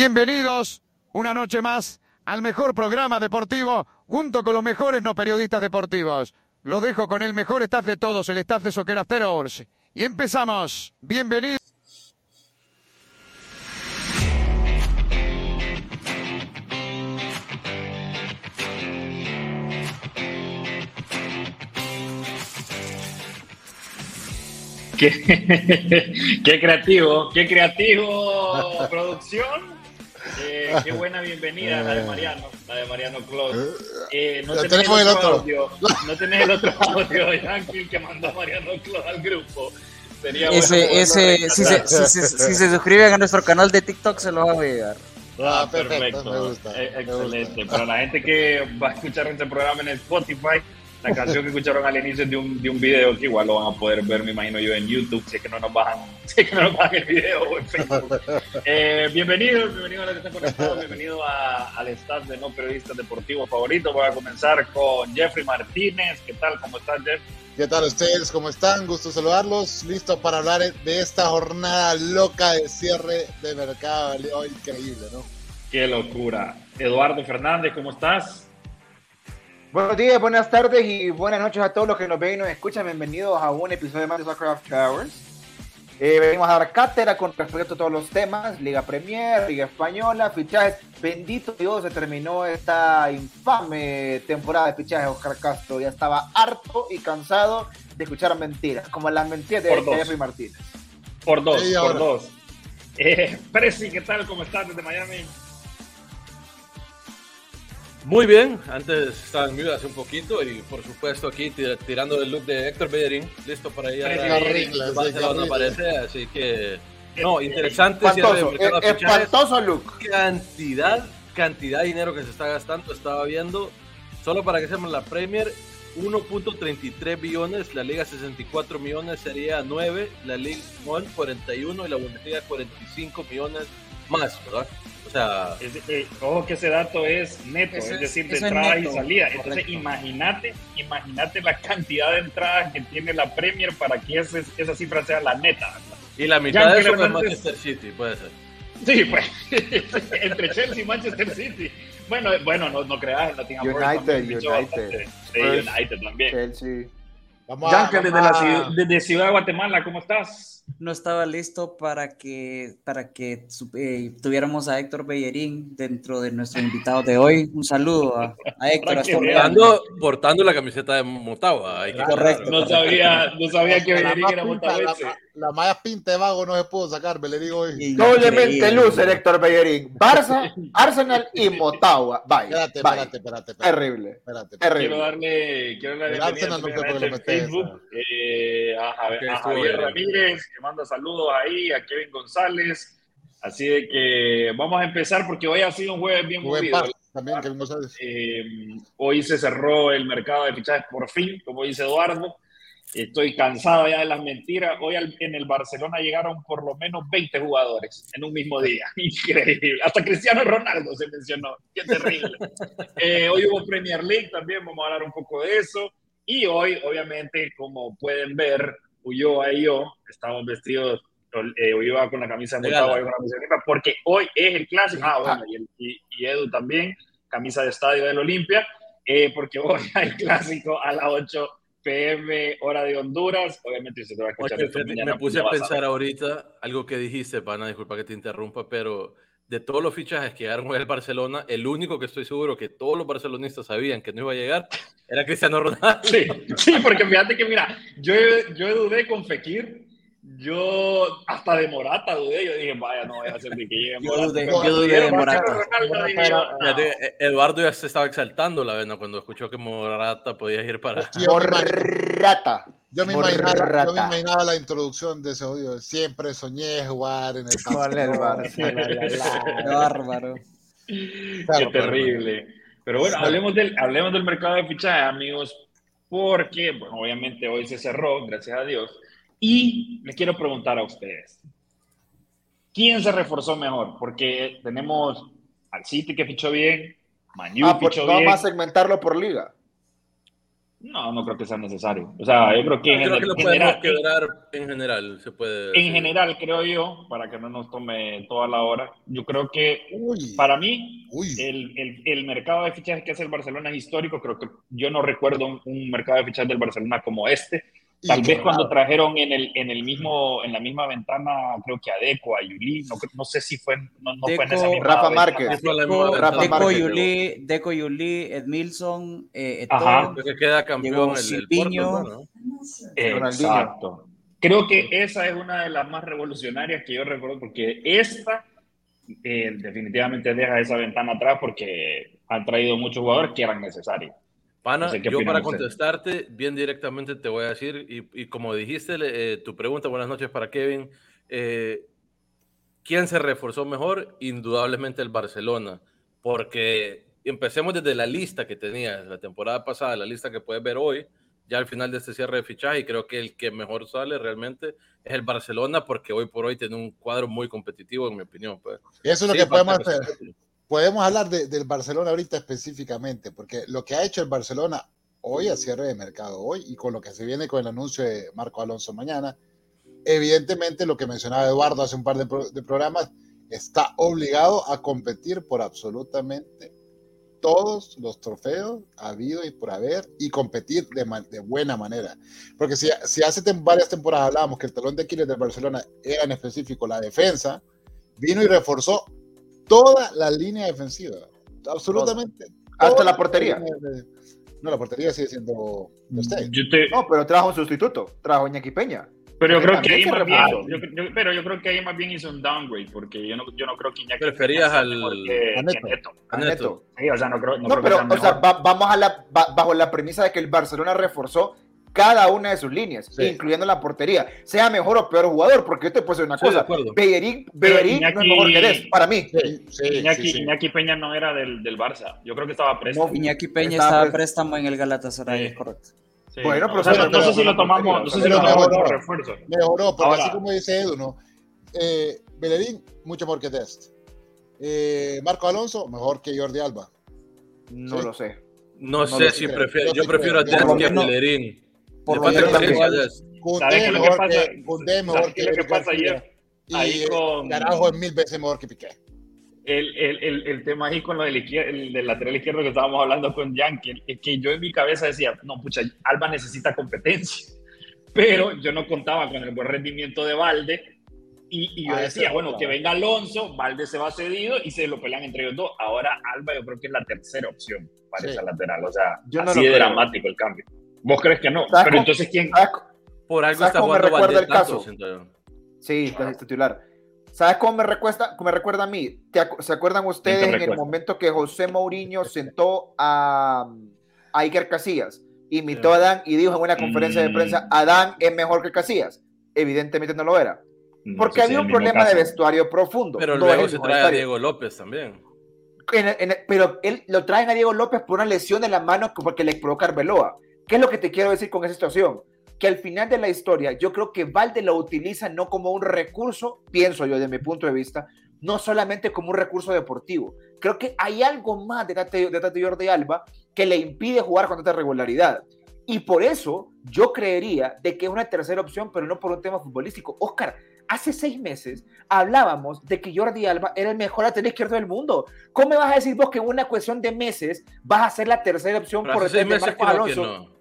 Bienvenidos una noche más al mejor programa deportivo junto con los mejores no periodistas deportivos. Lo dejo con el mejor staff de todos, el staff de Soccer After. Y empezamos. Bienvenidos. Qué creativo, qué creativo producción. Eh, qué buena bienvenida la de Mariano, la de Mariano Claus. Eh, no, tenés el otro audio, no tenés el otro audio Yankee que mandó a Mariano Claus al grupo. Sería ese, ese, si, se, si, si, se suscriben a nuestro canal de TikTok se lo va a llegar. Ah, perfecto, me gusta, eh, excelente. Para la gente que va a escuchar este programa en Spotify, la canción que escucharon al inicio de un, de un video que igual lo van a poder ver, me imagino yo, en YouTube, si es que no nos bajan, si es que no nos bajan el video o en Facebook. Eh, bienvenidos, bienvenidos a los que están conectados, bienvenidos al staff de No Periodistas Deportivos Favoritos. Voy a comenzar con Jeffrey Martínez. ¿Qué tal? ¿Cómo estás, Jeff? ¿Qué tal ustedes? ¿Cómo están? Gusto saludarlos. Listo para hablar de esta jornada loca de cierre de mercado. Increíble, ¿no? Qué locura. Eduardo Fernández, ¿cómo estás? Buenos días, buenas tardes y buenas noches a todos los que nos ven y nos escuchan. Bienvenidos a un episodio más de Soccer Towers. Eh, venimos a dar cátedra con respecto a todos los temas: Liga Premier, Liga Española, fichajes. Bendito Dios, se terminó esta infame temporada de fichajes. Oscar Castro ya estaba harto y cansado de escuchar mentiras, como las mentiras de Jeffrey Martínez. Por dos, por dos. Eh, Presi, ¿qué tal? ¿Cómo estás desde Miami? Muy bien, antes estaba en mute hace un poquito y por supuesto aquí tirando el look de Héctor Bellerín, listo para ir a así que no, interesante espantoso, espantoso look. Cantidad, cantidad de dinero que se está gastando, estaba viendo, solo para que seamos la Premier 1.33 billones, la Liga 64 millones sería 9, la Liga 41 y la Bundesliga 45 millones más, ¿verdad? O sea, eh, ojo que ese dato es neto, es, decir, de entrada y salida. Entonces, imagínate, imagínate la cantidad de entradas que tiene la Premier para que esa, esa cifra sea la neta. Y la mitad de eso es Manchester City, puede ser. Sí, pues, entre Chelsea y Manchester City. Bueno, bueno, no, no creas, United, United. Sí, United también. Chelsea. Vamos desde, la, desde Ciudad de Guatemala, ¿cómo estás? No estaba listo para que, para que eh, tuviéramos a Héctor Bellerín dentro de nuestros invitados de hoy. Un saludo a, Héctor. Portando, portando la camiseta de Motagua. Correcto. No sabía, no sabía que Bellerín era Motagua la más pinta de vago no se pudo sacar, Bellerín hoy. Doblemente luce Héctor Bellerín. Barça, Arsenal y Motagua. Vaya. Espérate, espérate, espérate, Terrible. Espérate, Terrible. Quiero darle, quiero darle Arsenal no en Facebook eh, a, a, Javier Ramírez, que manda saludos ahí, a Kevin González. Así de que vamos a empezar porque hoy ha sido un jueves bien movido. También, Kevin González. Eh, hoy se cerró el mercado de fichajes por fin, como dice Eduardo. Estoy cansado ya de las mentiras. Hoy en el Barcelona llegaron por lo menos 20 jugadores en un mismo día. Increíble. Hasta Cristiano Ronaldo se mencionó. Qué terrible. Eh, hoy hubo Premier League también, vamos a hablar un poco de eso. Y hoy, obviamente, como pueden ver, Ulloa y yo estamos vestidos, eh, Ulloa con la camisa de Motagua y con la camisa de porque hoy es el clásico. Ah, bueno, y, y, Edu también, camisa de estadio del Olimpia, eh, porque hoy hay clásico a las 8 PM, hora de Honduras. Obviamente se te va a escuchar. me puse a pensar ahorita algo que dijiste, pana, disculpa que te interrumpa, pero de todos los fichajes que llegaron al Barcelona, el único que estoy seguro que todos los barcelonistas sabían que no iba a llegar era Cristiano Ronaldo. Sí, sí porque fíjate que, mira, yo, yo dudé con Fekir yo hasta de Morata dudé, yo dije, vaya, no voy a hacer que llegue Morata. Yo dudé, yo dudé de Morata. Eduardo ya se estaba exaltando la vena cuando escuchó que Morata podía ir para... Morata. Yo me, imaginaba, yo me imaginaba la introducción de ese audio. Siempre soñé jugar en el Qué bárbaro. Qué terrible. Pero bueno, hablemos del, hablemos del mercado de fichajes, amigos, porque, bueno, obviamente hoy se cerró, gracias a Dios y les quiero preguntar a ustedes, ¿quién se reforzó mejor? Porque tenemos al City que fichó bien, Manu ah, fichó vamos bien. a segmentarlo por liga. No, no creo que sea necesario. O sea, yo creo que, en, Creo que lo podemos general, quebrar en general, se puede en decir. general, creo yo, para que no nos tome toda la hora, yo creo que Uy, para mí uy. el, el, el mercado de fichajes que hace el Barcelona es histórico. Creo que yo no recuerdo un, un mercado de fichajes del Barcelona como este. Tal vez que- cuando trajeron en, el, en, el mismo, en la misma ventana, creo que a Deco, a Yuli, no, no sé si fue, no, no fue en esa misma Rafa. Márquez. Deco. Rafa Deco Márquez, Yuli, Deco Yuli, Edmilson, eh, Ajá. Porque queda campeón el, el Silviño. Porto, ¿no? Exacto. Creo que esa es una de las más revolucionarias que yo recuerdo, porque esta eh, definitivamente deja esa ventana atrás porque han traído muchos jugadores que eran necesarios. Pana, No sé yo para contestarte bien directamente te voy a decir, y, y como dijiste, eh, tu pregunta, buenas noches para Kevin, eh, ¿quién se reforzó mejor? Indudablemente el Barcelona, porque empecemos desde la lista que tenía la temporada pasada, la lista que puedes ver hoy, ya al final de este cierre de fichaje, y creo que el que mejor sale realmente es el Barcelona, porque hoy por hoy tiene un cuadro muy competitivo, en mi opinión. Pues. Eso es lo Sí, que podemos hacer. Podemos hablar de- del Barcelona ahorita específicamente, porque lo que ha hecho el Barcelona hoy a cierre de mercado, hoy, y con lo que se viene con el anuncio de Marco Alonso mañana, evidentemente lo que mencionaba Eduardo hace un par de, pro- de programas, está obligado a competir por absolutamente todos los trofeos habido y por haber y competir de, de buena manera. Porque si, si hace tem- varias temporadas hablábamos que el talón de Aquiles del Barcelona era en específico la defensa, vino y reforzó toda la línea defensiva. Absolutamente. Hasta toda la portería. No, la portería sigue siendo de usted. Yo te- No, pero trajo un sustituto, trajo Iñaki Peña. pero yo creo que ahí más bien, yo- yo- pero yo creo que ahí más bien hizo un downgrade, porque yo no, yo no creo que Iñaki Preferías al- mejor que- a Neto. que Neto. A Neto. Neto. Sí, o sea, no creo, no No, creo que pero, o sea, va- vamos a la, ba- bajo la premisa de que el Barcelona reforzó cada una de sus líneas, Sí. incluyendo la portería, sea mejor o peor jugador, porque yo te puedo decir una Sí, cosa. Bellerín, Bellerín no es Iñaki- mejor que Dest, para mí. Sí, sí, Iñaki, sí, sí. Iñaki Peña no era del, del Barça. Yo creo que estaba presto. No, Iñaki Peña Estaba estaba préstamo en el Galatasaray, Sí. es correcto. Sí, Bueno, no, pero o sea, sí, no, sé si lo tomamos, no sé si pero lo tomamos mejoró. como refuerzo. Mejoró, porque Ahora- así como dice Edu, ¿no? Eh, Bellerín, mucho mejor que Dest. Eh, Marco Alonso, mejor que Jordi Alba. No Sí. lo sé. No, No sé si prefiero, Yo yo sí prefiero a creo. Dest que a Bellerín. Por lo menos experiencia a igual- Dest. ¿Sabes Koundé qué es lo que mejor pasa? que, Koundé mejor ¿Sabes qué que lo que pasa ayer? Y Ahí eh, con- Carajo es mil veces mejor que Piqué. El, el, el, el tema ahí con lo del, izquier- el del lateral izquierdo que estábamos hablando con Yankee, es que yo en mi cabeza decía, no, pucha, Alba necesita competencia, pero yo no contaba con el buen rendimiento de Valde y, y yo Ah, decía, bueno, que venga Alonso, Valde se va cedido y se lo pelean entre ellos dos. Ahora Alba yo creo que es la tercera opción para Sí. esa lateral, o sea, Yo no así de creo. dramático el cambio. ¿Vos crees que no? ¿Sabes Pero cómo- entonces, ¿quién? ¿Sabes, Por algo ¿Sabes está cómo me recuerda Valdés el caso? Sí, es titular. ¿Sabes cómo me recuerda, me recuerda a mí? ¿Te acu- ¿Se acuerdan ustedes en el momento que José Mourinho sentó a, a Iker Casillas? Imitó a Adán y dijo en una conferencia de Mm. prensa, Adán es mejor que Casillas. Evidentemente no lo era. No Porque sé si había un problema de vestuario profundo. Pero no luego se trae a. Diego López también. En pero él lo traen a Diego López por una lesión en la mano que- porque le provocó Arbeloa. ¿Qué es lo que te quiero decir con esa situación? Que al final de la historia, yo creo que Valde lo utiliza no como un recurso, pienso yo, desde mi punto de vista, no solamente como un recurso deportivo. Creo que hay algo más detrás de, detrás de Jordi Alba que le impide jugar con tanta regularidad. Y por eso yo creería de que es una tercera opción, pero no por un tema futbolístico. Oscar, hace seis meses hablábamos de que Jordi Alba era el mejor lateral izquierdo del mundo. ¿Cómo me vas a decir vos que en una cuestión de meses vas a ser la tercera opción Pero por hace seis de Marcos Alonso?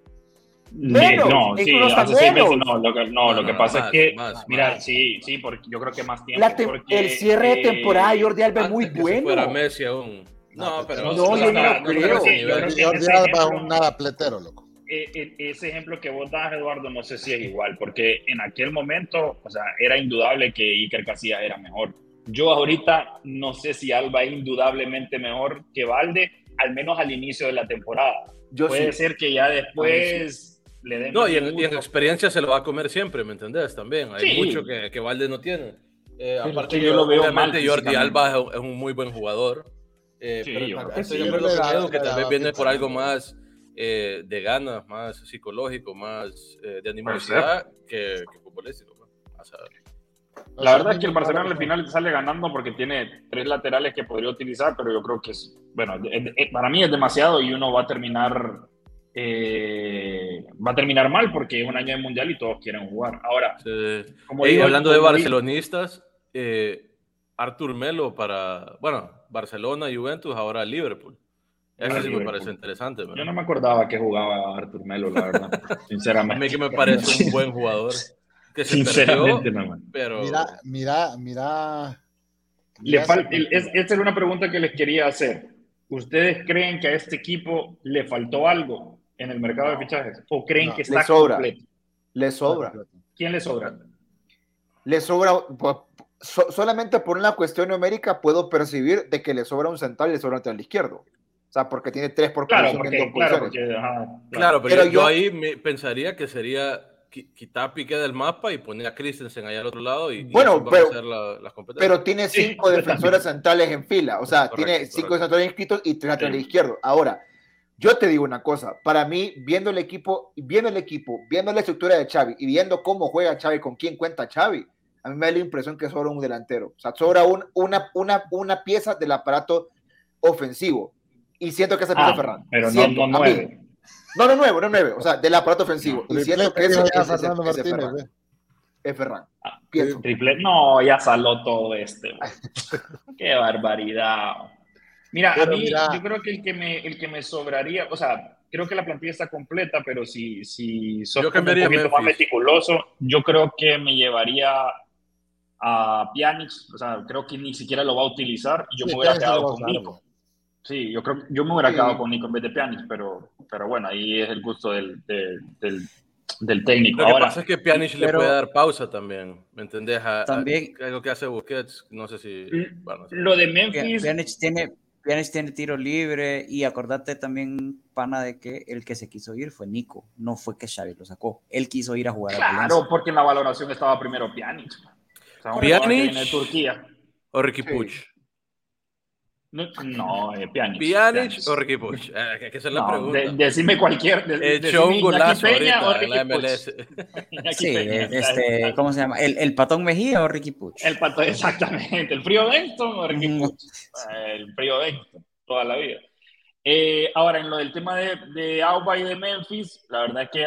No. Menos, no, sí, incluso hace seis menos. meses no. Lo que, no, lo No, que no, pasa es que, más, mira, más. sí, sí, porque yo creo que más tiempo. Porque, el cierre de temporada de Jordi Alba es muy que bueno. Messi aún. No, pero no, yo no creo. Jordi Alba es ejemplo- un nada pletero, loco. eh, eh, ese ejemplo que vos das, Eduardo, no sé si es igual, porque en aquel momento, o sea, era indudable que Iker Casillas era mejor. Yo ahorita no sé si Alba es indudablemente mejor que Valde, al menos al inicio de la temporada. Yo Puede sí. ser que ya después le den No, y en, y en experiencia se lo va a comer siempre, ¿me entendés? También. Hay Sí. mucho que, que Valde no tiene. Eh, aparte, yo lo veo obviamente mal Jordi. Alba es un, es un muy buen jugador. Eh, Sí, pero yo también creo que sí. Yo que tal viene por algo más eh, de ganas, más psicológico, más eh, de animosidad que, que futbolístico. pues. La verdad es que el Barcelona al final sale ganando porque tiene tres laterales que podría utilizar, pero yo creo que es, bueno, para mí es demasiado y uno va a terminar eh, va a terminar mal porque es un año de mundial y todos quieren jugar. Ahora, Sí. como Ey, digo- hablando de barcelonistas, eh, Artur Melo para, bueno, Barcelona, Juventus, ahora Liverpool. Eso sí me Liverpool. parece interesante. yo no me acordaba que jugaba Artur Melo, la verdad, A sinceramente. mí que me parece un buen jugador. Que se perdió, Sinceramente, no, pero Mira, mira, mira. Le mira fal- ese- el- es- esta era una pregunta que les quería hacer. ¿Ustedes creen que a este equipo le faltó algo en el mercado de fichajes? ¿O creen No, que le está sobra. completo? Le sobra. ¿Quién le sobra? Le sobra, po- so- solamente por una cuestión numérica puedo percibir de que le sobra un central y le sobra un lateral izquierdo. O sea, porque tiene tres por Claro, porque, claro, porque, ajá, Claro, pero, Pero yo, yo- ahí me pensaría que sería qui- quitar a Piqué del mapa y poner a Christensen allá al otro lado y, Bueno, pero- a hacer la- las competencias. Pero tiene Sí, cinco yo defensores centrales en fila. O sea, Correcto, tiene cinco correcto. centrales inscritos y tres laterales Sí. izquierdos. Ahora, yo te digo una cosa. Para mí, viendo el equipo, viendo el equipo, viendo la estructura de Xavi y viendo cómo juega Xavi, con quién cuenta Xavi, a mí me da la impresión que sobra un delantero. O sea, sobra un- una, una, una pieza del aparato ofensivo. Y siento que esa pieza Ah, es Ferran. pero no, Siento, no a mí. nueve. No, no nueve, no nueve. O sea, del aparato ofensivo. y siento que Fernando ese es Martínez, Ferran. ve. Es Ferran. Ah, Pienso. Triple, no, ya saló todo este. Qué barbaridad. Mira, a Pero mí mira. yo creo que el que me el que me sobraría, o sea, creo que la plantilla está completa, pero si si sos Yo un poquito más meticuloso, yo creo que me llevaría a Pjanic, o sea, creo que ni siquiera lo va a utilizar y yo Sí, me hubiera quedado lo a con Nico. Sí, yo creo yo me hubiera Sí. quedado con Nico en vez de Pjanic, pero pero bueno, ahí es el gusto del del, del, del técnico. Lo que Ahora, pasa es que Pjanic le pero- puede dar pausa también, ¿me entendés? A- a- También- algo que hace Busquets, no sé si... Bueno, lo de Memphis, Pjanic tiene, Pjanic tiene tiro libre y acordate también, pana, de que el que se quiso ir fue Nico, no fue que Xavi lo sacó. Él quiso ir a jugar a Claro, porque en la valoración estaba primero Pjanic. O sea, de Turquía. O Ricky Sí. Puch. No, no eh, Pjanic. Pjanic o Ricky Puch. Eh, que- esa es la No, pregunta. de- decime cualquier. De, Echó decime un golazo Peña o ahorita en la. MLS. Sí, Peña, este, ¿cómo se llama? ¿El, el Patón Mejía o Ricky Puch? El pato, exactamente. El frío Benston o Ricky. Eh, El frío Benston, toda la vida. Eh, ahora, en lo del tema de, de Auba y de Memphis, la verdad es que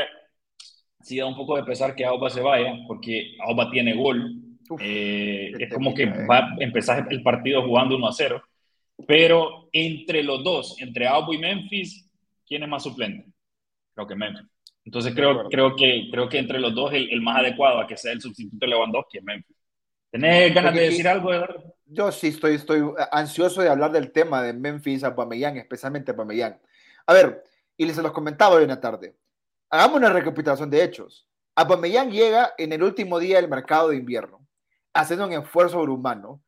sí da un poco de pesar que Auba se vaya, porque Auba tiene gol. Uf, Eh, es como que eh. va a empezar el partido jugando 1 a 0. Pero entre los dos, entre Auba y Memphis, ¿quién es más suplente? Creo que Memphis. Entonces creo, creo, que, creo que entre los dos el, el más adecuado a que sea el sustituto de Lewandowski es Memphis. ¿Tenés ganas de decir algo, Eduardo? Yo sí estoy, estoy ansioso de hablar del tema de Memphis a Pamellán, especialmente a Pamellán. A ver, y les los comentaba hoy en la tarde. Hagamos una recapitulación de hechos. Aubameyang llega en el último día del mercado de invierno, haciendo un esfuerzo sobrehumano,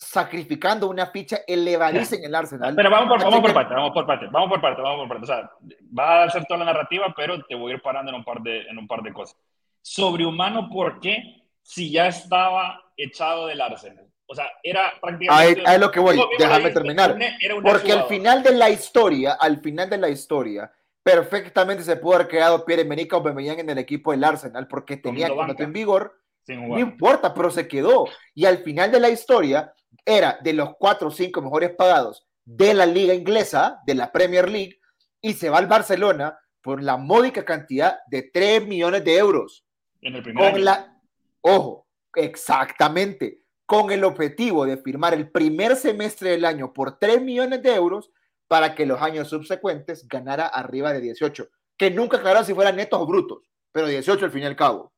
sacrificando una ficha elevadísima en el Arsenal. Pero vamos por, vamos por parte, vamos por parte, vamos por parte, vamos por parte. O sea, va a ser toda la narrativa, pero te voy a ir parando en un par de, en un par de cosas. Sobrehumano, ¿por qué? Si ya estaba echado del Arsenal. O sea, era prácticamente... ahí es lo que voy, déjame terminar. una- era Porque al exjugador. final de la historia, al final de la historia, perfectamente se pudo haber quedado Pierre-Emerick Aubameyang en el equipo del Arsenal porque tenía contrato en vigor No importa, pero se quedó. Y al final de la historia, era de los cuatro o cinco mejores pagados de la liga inglesa, de la Premier League, y se va al Barcelona por la módica cantidad de 3 millones de euros. En el primer Con año. la, ojo, exactamente, con el objetivo de firmar el primer semestre del año por 3 millones de euros para que los años subsecuentes ganara arriba de 18, que nunca aclararon si fueran netos o brutos, pero 18 al fin y al cabo.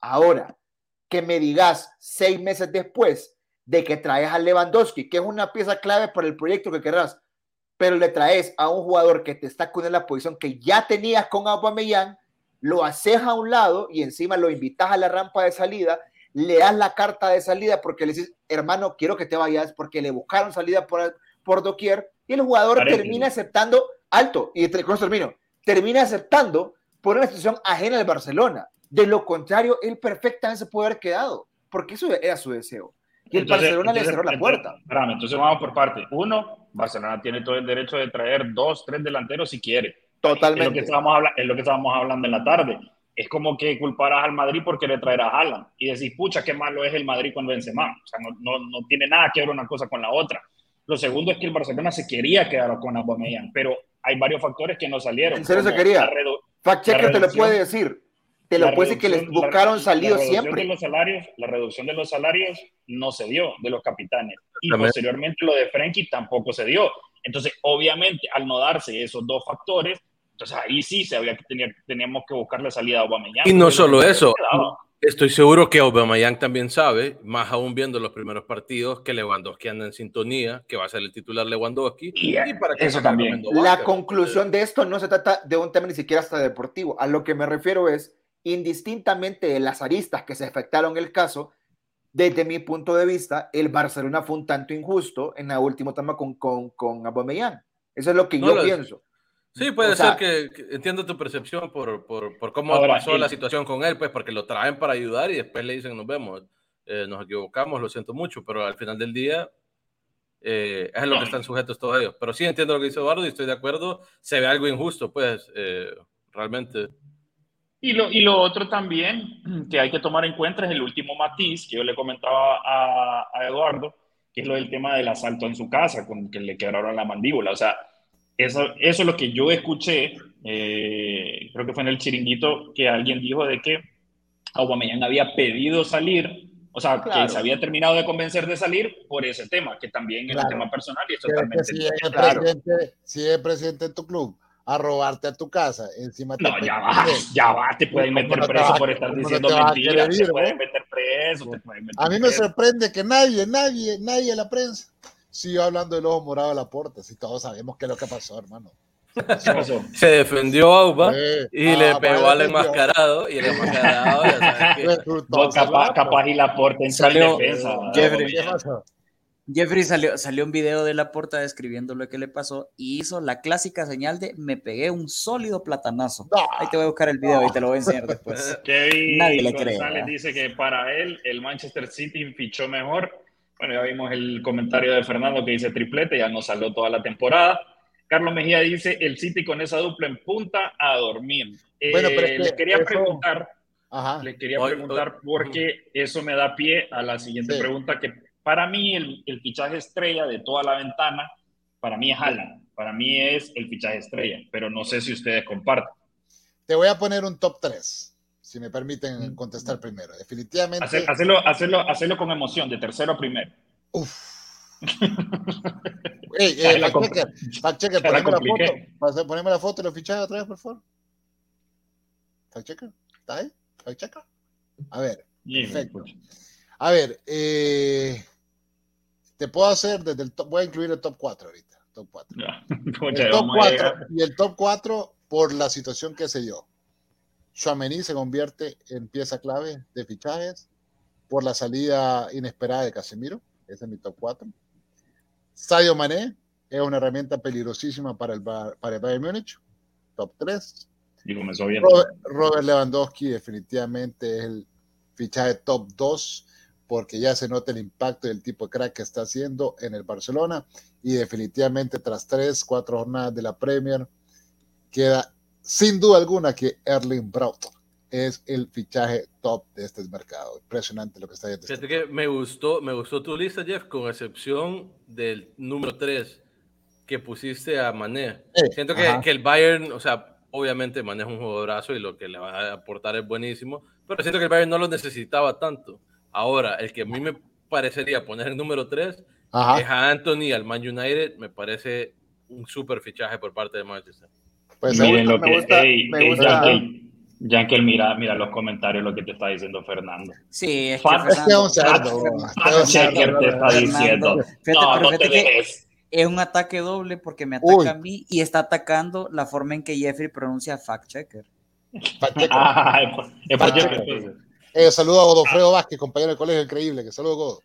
Ahora, que me digas seis meses después de que traes a Lewandowski, que es una pieza clave para el proyecto que querrás, pero le traes a un jugador que te está con la posición que ya tenías con Aubameyang, lo haces a un lado y encima lo invitas a la rampa de salida, le das la carta de salida porque le dices, hermano, quiero que te vayas porque le buscaron salida por, por doquier y el jugador termina aceptando, alto, y con eso termino, termina aceptando por una situación ajena al Barcelona. De lo contrario, él perfectamente se puede haber quedado, porque eso era su deseo. Y el Entonces- Barcelona le entonces- cerró la entonces- puerta. espérame, entonces vamos por parte. Uno, Barcelona tiene todo el derecho de traer dos, tres delanteros si quiere. Es lo, que Totalmente. estábamos habla- es lo que estábamos hablando en la tarde. Es como que culparas al Madrid por querer traer a Haaland y decís, pucha, qué malo es el Madrid con Benzema. O sea, no, no, no tiene nada que ver una cosa con la otra. Lo segundo es que el Barcelona se quería quedar con Aubameyang, pero hay varios factores que no salieron. ¿En serio se quería? Fact checker te lo puede decir. Te lo decir que les la- buscaron salido la siempre. De los salarios, la reducción de los salarios no se dio de los capitanes. Y También. posteriormente lo de Frenkie tampoco se dio. Entonces, obviamente, al no darse esos dos factores, entonces ahí sí se había que tener, teníamos que buscar la salida a Aubameyang. Y no solo lo que eso, Estoy seguro que Aubameyang también sabe, más aún viendo los primeros partidos, que Lewandowski anda en sintonía, que va a ser el titular Lewandowski. Y, eh, para qué eso también. La conclusión de esto no se trata de un tema ni siquiera hasta deportivo. A lo que me refiero es, indistintamente de las aristas que se afectaron el caso, desde mi punto de vista, el Barcelona fue un tanto injusto en la última toma con, con, con Aubameyang. Eso es lo que No yo lo- pienso. Sí, puede O sea- ser que, que entiendo tu percepción por, por, por cómo Ahora, pasó el- la situación con él, pues porque lo traen para ayudar y después le dicen nos vemos, eh, nos equivocamos, lo siento mucho, pero al final del día eh, es lo que están sujetos todos ellos. Pero sí entiendo lo que dice Eduardo y estoy de acuerdo, se ve algo injusto, pues eh, realmente. Y lo, y lo otro también que hay que tomar en cuenta es el último matiz que yo le comentaba a, a Eduardo, que es lo del tema del asalto en su casa, con que le quebraron la mandíbula. O sea, eso, eso es lo que yo escuché, eh, creo que fue en el chiringuito, que alguien dijo de que Aubameyang había pedido salir, o sea, Claro. que se había terminado de convencer de salir por ese tema, que también es Claro. un tema personal y es totalmente si es claro. si es presidente de tu club a robarte a tu casa, encima te No, ya va, ya va, te pueden ¿Cómo meter preso por estar no diciendo te mentiras, te pueden meter preso, te pueden meter A mí me sorprende que nadie, nadie, nadie de la prensa siguió hablando del ojo morado de la puerta, si todos sabemos qué es lo que pasó, hermano. Se defendió Auba y ah, le vaya, pegó al enmascarado y el enmascarado ya sabes que- Vos todos capaz, capaz y la porta en Salió, defensa. Jeffrey. ¿Qué pasó? Jeffrey salió, salió un video de la porta describiendo lo que le pasó y hizo la clásica señal de me pegué un sólido platanazo. No. Ahí te voy a buscar el video y te lo voy a enseñar después. Kevin Nadie le cree, González ¿verdad? dice que para él el Manchester City fichó mejor. Bueno, ya vimos el comentario de Fernando que dice triplete, ya nos salió toda la temporada. Carlos Mejía dice el City con esa dupla en punta a dormir. Eh, Bueno, pero es que les quería eso- preguntar, Ajá. les quería Hoy- preguntar hoy- porque eso me da pie a la siguiente Sí. pregunta que para mí el, el fichaje estrella de toda la ventana, para mí es Haaland, para mí es el fichaje estrella, pero no sé si ustedes comparten. Te voy a poner un top 3, si me permiten contestar primero. Definitivamente. Hacer- hacerlo, hacerlo, hacerlo con emoción, de tercero a primero. Uf. Ey, eh, la fact checker, fact checker, poneme la foto. Poneme la foto y los fichajes otra vez, por favor. Fact checker, ¿está ahí? Fact checker. A ver, Perfecto. a ver, eh, te puedo hacer desde el top, voy a incluir el top 4 ahorita. Top 4. Ya. El top vamos a 4 llegar. y el top 4 por la situación que se dio. Chouameni se convierte en pieza clave de fichajes por la salida inesperada de Casemiro. Ese es mi top 4. Sadio Mané es una herramienta peligrosísima para el, para el Bayern Múnich. Top 3. Y comenzó bien. Robert, Robert Lewandowski definitivamente es el fichaje top 2 porque ya se nota el impacto del tipo de crack que está haciendo en el Barcelona y definitivamente tras 3, 4 jornadas de la Premier queda sin duda alguna que Erling Braut es el fichaje top de este mercado. Impresionante lo que está haciendo. este me gustó, me gustó tu lista, Jeff, con excepción del número 3 que pusiste a Mané. Eh, Siento que, que el Bayern, o sea, obviamente Mané es un jugadorazo y lo que le va a aportar es buenísimo, pero siento que el Bayern no lo necesitaba tanto. Ahora, el que a mí me parecería poner el número 3 Ajá. es a Anthony al Man United, me parece un súper fichaje por parte de Manchester. Pues, Me Miren gusta, lo me que. gusta, ey, me ey, gusta. Yankel, Yankel, mira, mira los comentarios, lo que te está diciendo Fernando. Sí, es que Fact- este es un Fernando, cerdo. Fact- este es un fact checker cerdo. te está diciendo. Fíjate, No, pero no fíjate te que dejes. es un ataque doble porque me ataca Uy. a mí y está atacando la forma en que Jeffrey pronuncia fact checker. Pacheco. Ah, es Fact checker, checker. entonces. Eh, saludo a Godofredo Vázquez, compañero del colegio, increíble. Que saludo, Godo.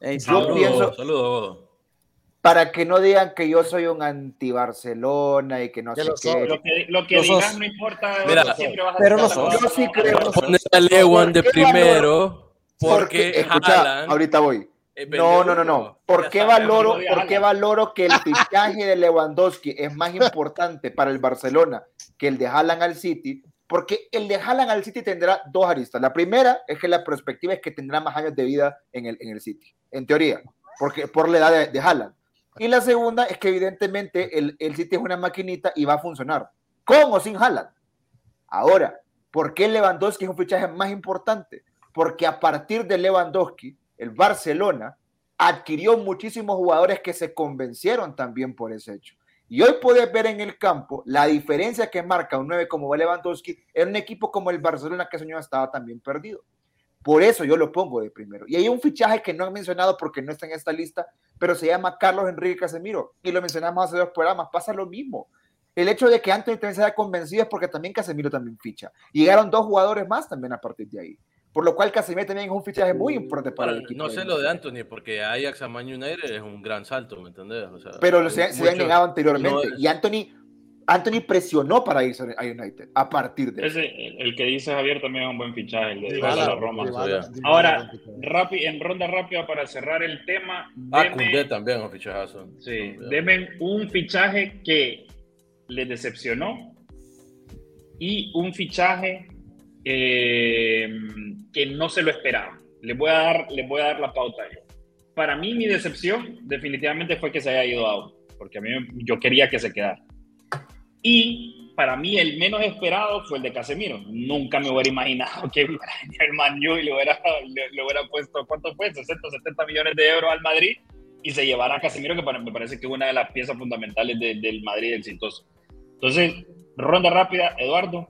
Ey, Yo saludos. pienso- Saludos. Para que no digan que yo soy un anti-Barcelona y que no sé lo qué. Lo que, lo que digas no importa. Mira, siempre vas a pero acabado. Yo sí creo- Poner a Lewan de ¿Por qué primero porque Porque, escucha, ahorita voy. No, no, no, no. ¿Por qué valoro, por qué valoro que el fichaje de Lewandowski es más importante para el Barcelona que el de Haaland al City? Porque el de Haaland al City tendrá dos aristas. La primera es que la perspectiva es que tendrá más años de vida en el, en el City, en teoría, porque por la edad de, de Haaland. Y la segunda es que evidentemente el, el City es una maquinita y va a funcionar, con o sin Haaland. Ahora, ¿por qué Lewandowski es un fichaje más importante? Porque a partir de Lewandowski, el Barcelona adquirió muchísimos jugadores que se convencieron también por ese hecho. Y hoy puedes ver en el campo la diferencia que marca un 9 como Lewandowski en un equipo como el Barcelona que ese año estaba también perdido. Por eso yo lo pongo de primero. Y hay un fichaje que no he mencionado porque no está en esta lista, pero se llama Carlos Enrique Casemiro. Y lo mencionamos hace dos programas. Pasa lo mismo. El hecho de que Anthony también se haya convencido es porque también Casemiro también ficha. Llegaron dos jugadores más también a partir de ahí. Por lo cual Casemiro también es un fichaje muy importante para el equipo. No sé lo de Anthony, porque Ajax a Man United es un gran salto, ¿me entendés? O sea, pero se, se habían negado anteriormente. no es- Y Anthony, Anthony presionó para irse a United a partir de eso. Ese, el el que dice Javier también es un buen fichaje, el de Dybala, a Roma. Ahora, Dybala- rápi- en ronda rápida para cerrar el tema, Ah, Koundé también, un fichajazo. Sí, deme un fichaje que les decepcionó y un fichaje eh, que no se lo esperaba. Les voy a dar, les voy a dar la pauta. Para mí mi decepción definitivamente fue que se haya ido a porque a mí yo quería que se quedara. Y para mí el menos esperado fue el de Casemiro. Nunca me hubiera imaginado que el Man y le hubiera, le, hubiera puesto, ¿cuánto fue? 60, 70 millones de euros al Madrid y se llevara a Casemiro, que para- me parece que es una de las piezas fundamentales de- del Madrid exitoso. Entonces, ronda rápida, Eduardo.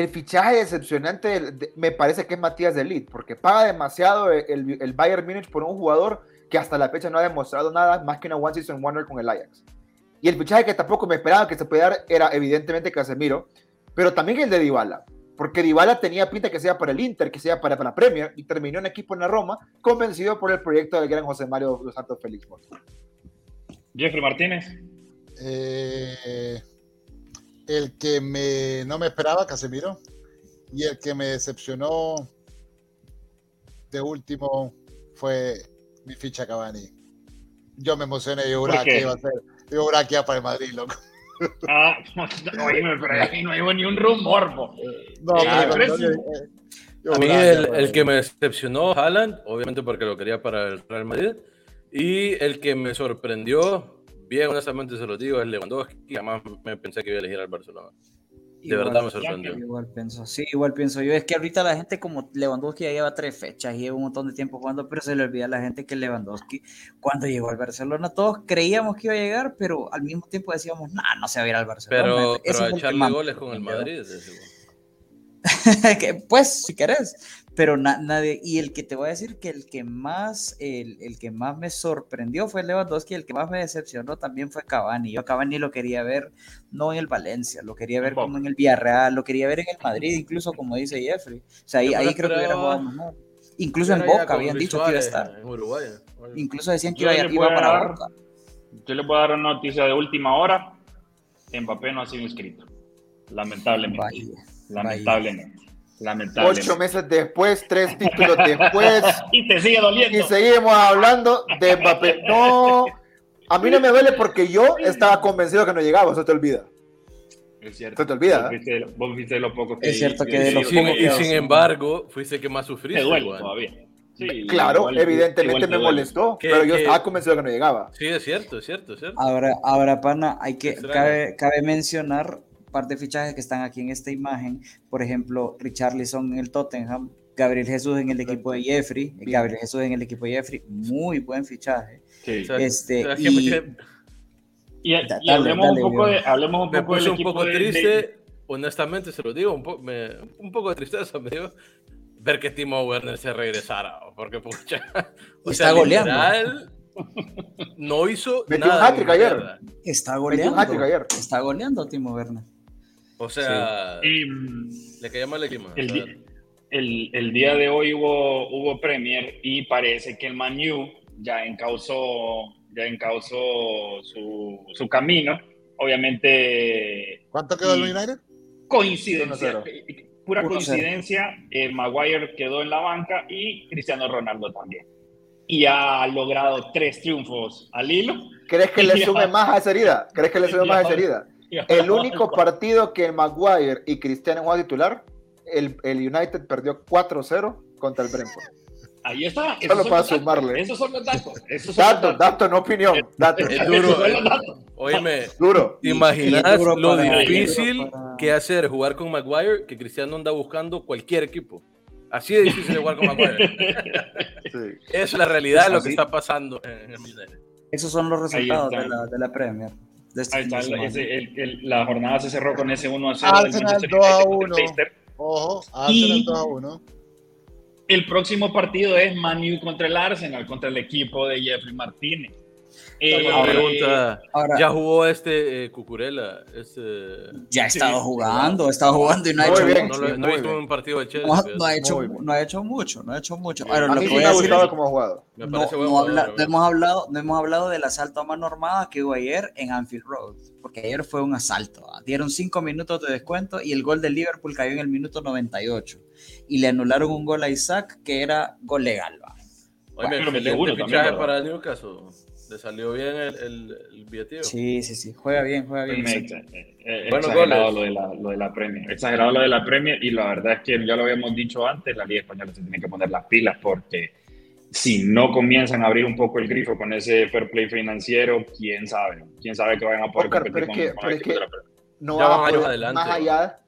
El fichaje decepcionante de- me parece que es Matías de Ligt, porque paga demasiado el, el- Bayern Múnich por un jugador que hasta la fecha no ha demostrado nada más que una One Season Wonder con el Ajax. Y el fichaje que tampoco me esperaba que se pudiera dar era evidentemente Casemiro, pero también el de Dybala, porque Dybala tenía pinta que sea para el Inter, que sea para, para la Premier, y terminó en equipo en la Roma, convencido por el proyecto del gran José Mario Dos Santos Félix. Jeffrey Martínez. Eh, el que me, no me esperaba, Casemiro, y el que me decepcionó de último fue mi ficha Cavani. Yo me emocioné y juraba que iba a ser, yo juraba que iba para el Madrid, loco. Ah, oíme, pero ahí no hay ni un rumor, po. No, Eh, pero pero no, yo- eh, yo A mí el que me decepcionó, Haaland, obviamente porque lo quería para el Real Madrid. Y el que me sorprendió, bien honestamente se lo digo, es Lewandowski. Jamás me pensé que iba a elegir al Barcelona. De Igual- verdad me sorprendió. Igual pienso, sí, igual pienso yo. Es que ahorita la gente como Lewandowski ya lleva tres fechas y lleva un montón de tiempo jugando, pero se le olvida a la gente que Lewandowski, cuando llegó al Barcelona, todos creíamos que iba a llegar, pero al mismo tiempo decíamos, nah, no se va a ir al Barcelona. Pero, pero a echarle goles con el. Madrid. pues, si querés, pero na- nadie, y el que te voy a decir que el que más, el, el que más me sorprendió fue Lewandowski, el que más me decepcionó también fue Cavani. Yo a Cavani lo quería ver no en el Valencia, lo quería ver como en el Villarreal, lo quería ver en el Madrid, incluso como dice Jeffrey. O sea, ahí, ahí creo que hubiera jugado mejor. Incluso en Boca habían dicho que iba a estar. En Uruguay. Incluso decían que iba, iba para dar- Boca. Yo les voy a dar una noticia de última hora. Mbappé no ha sido inscrito. Lamentablemente. Vaya, Lamentablemente. Lamentablemente. Ocho meses después, tres títulos después, Y te sigue doliendo. y seguimos hablando de Mbappé. No, a mí no me duele porque yo estaba convencido que no llegaba, eso te olvida. Es cierto. Se te olvida, Vos viste, vos viste lo poco que Es cierto que de sin- los sin, pocos y sin embargo, fuiste el que más sufriste. te duele todavía. Sí, Claro, igual- evidentemente igual me duele. molestó, pero yo estaba convencido que no llegaba. Sí, es cierto, es cierto, es cierto. Ahora, ahora, pana, hay que, cabe, cabe mencionar par de fichajes que están aquí en esta imagen. Por ejemplo, Richarlison en el Tottenham, Gabriel Jesús en el equipo de Jeffrey, Bien. Gabriel Jesús en el equipo de Jeffrey, muy buen fichaje. Sí. Este, o sea, y- siempre- Y, y Dale, hablemos, dale, un poco de, hablemos un poco del un poco de- triste, de- honestamente se lo digo, un, po- me- un poco de tristeza me dio ver que Timo Werner se regresara, porque pucha, o Está goleando. literal, no hizo Metió un nada. ni ayer. está Metió un goleando. ayer. Está goleando Timo Werner. O sea, y, le caía mal el equipo. el, el- el día de hoy hubo, hubo Premier y parece que el Man U ya encauzó, ya encauzó su, su camino. Obviamente, ¿Cuánto quedó el United? coincidencia, 1-0. pura 1-0. coincidencia, eh, Maguire quedó en la banca y Cristiano Ronaldo también. Y ha logrado tres triunfos al hilo. ¿Crees que le sume más a esa herida? ¿Crees que le sume más a esa herida? El único partido que Maguire y Cristiano jugó titular, el, el United perdió 4-0 contra el Brentford. Ahí está. Esos Solo para datos. sumarle. Esos son los datos. Esos son Dato, los datos. dato, no opinión. Dato. Es Esos duro. son eh. los datos. Oíme, Duro. ¿te imaginas es duro lo para- difícil para- que hacer jugar con Maguire que Cristiano anda buscando cualquier equipo? Así de difícil de jugar con Maguire. Sí. Esa es la realidad de lo que está pasando en el. Esos son los resultados de la, de la Premier. De este Ahí de está, semana. ese- el- el- la jornada se cerró con ese 1 a 0 del Arsenal Manchester 2 a United contra 1. el Leicester. Ojo, Y- Arsenal 2 a 1. El próximo partido es Man U contra el Arsenal, contra el equipo de Jeffrey Martínez. Eh, Una pregunta, Ahora, ¿ya jugó este eh, Cucurella? Este, ya ha estado jugando, ha estado jugando y no ha hecho bien. no mucho. no visto bien. un partido de Chelsea. No, no ha hecho, no ha hecho mucho, no ha hecho mucho. Sí. Ahora, A lo mí que sí voy me a ha decir gustado es- cómo ha jugado. Me no, no jugador, habla- no hemos hablado, no hemos hablado del asalto a mano armada que hubo ayer en Anfield Road, porque ayer fue un asalto. ¿ah? Dieron cinco minutos de descuento y el gol del Liverpool cayó en el minuto 98 y le anularon un gol a Isaac que era gol legal. ¿va? Oye, Bueno, metió excelente uno fichaje también, ¿verdad? para el Newcastle. Le salió bien el, el, el billetivo. Sí, sí, sí, juega bien, juega bien. Me- Isaac. eh, eh, Buenos exagerado lo de, la, lo de la Premier. Exagerado lo de la Premier y la verdad es que ya lo habíamos dicho antes, la Liga Española se tiene que poner las pilas porque si no comienzan a abrir un poco el grifo con ese fair play financiero, quién sabe, quién sabe que vayan a poder Oscar, competir pero con, es que- con pero es que- de la Premier. no van a poder, adelante, más allá,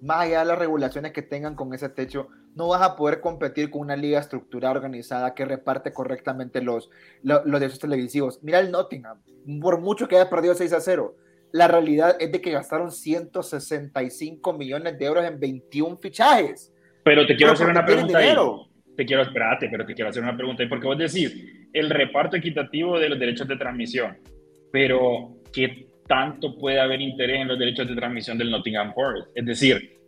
más allá de las regulaciones que tengan con ese techo, no vas a poder competir con una liga estructurada, organizada, que reparte correctamente los, lo- los derechos televisivos. Mira el Nottingham, por mucho que haya perdido 6 a 0, la realidad es de que gastaron 165 millones de euros en 21 fichajes. Pero te quiero Pero hacer una pregunta ahí. Te quiero, espérate, pero te quiero hacer una pregunta ahí, porque vos decís el reparto equitativo de los derechos de transmisión, pero ¿qué tanto puede haber interés en los derechos de transmisión del Nottingham Forest? Es decir,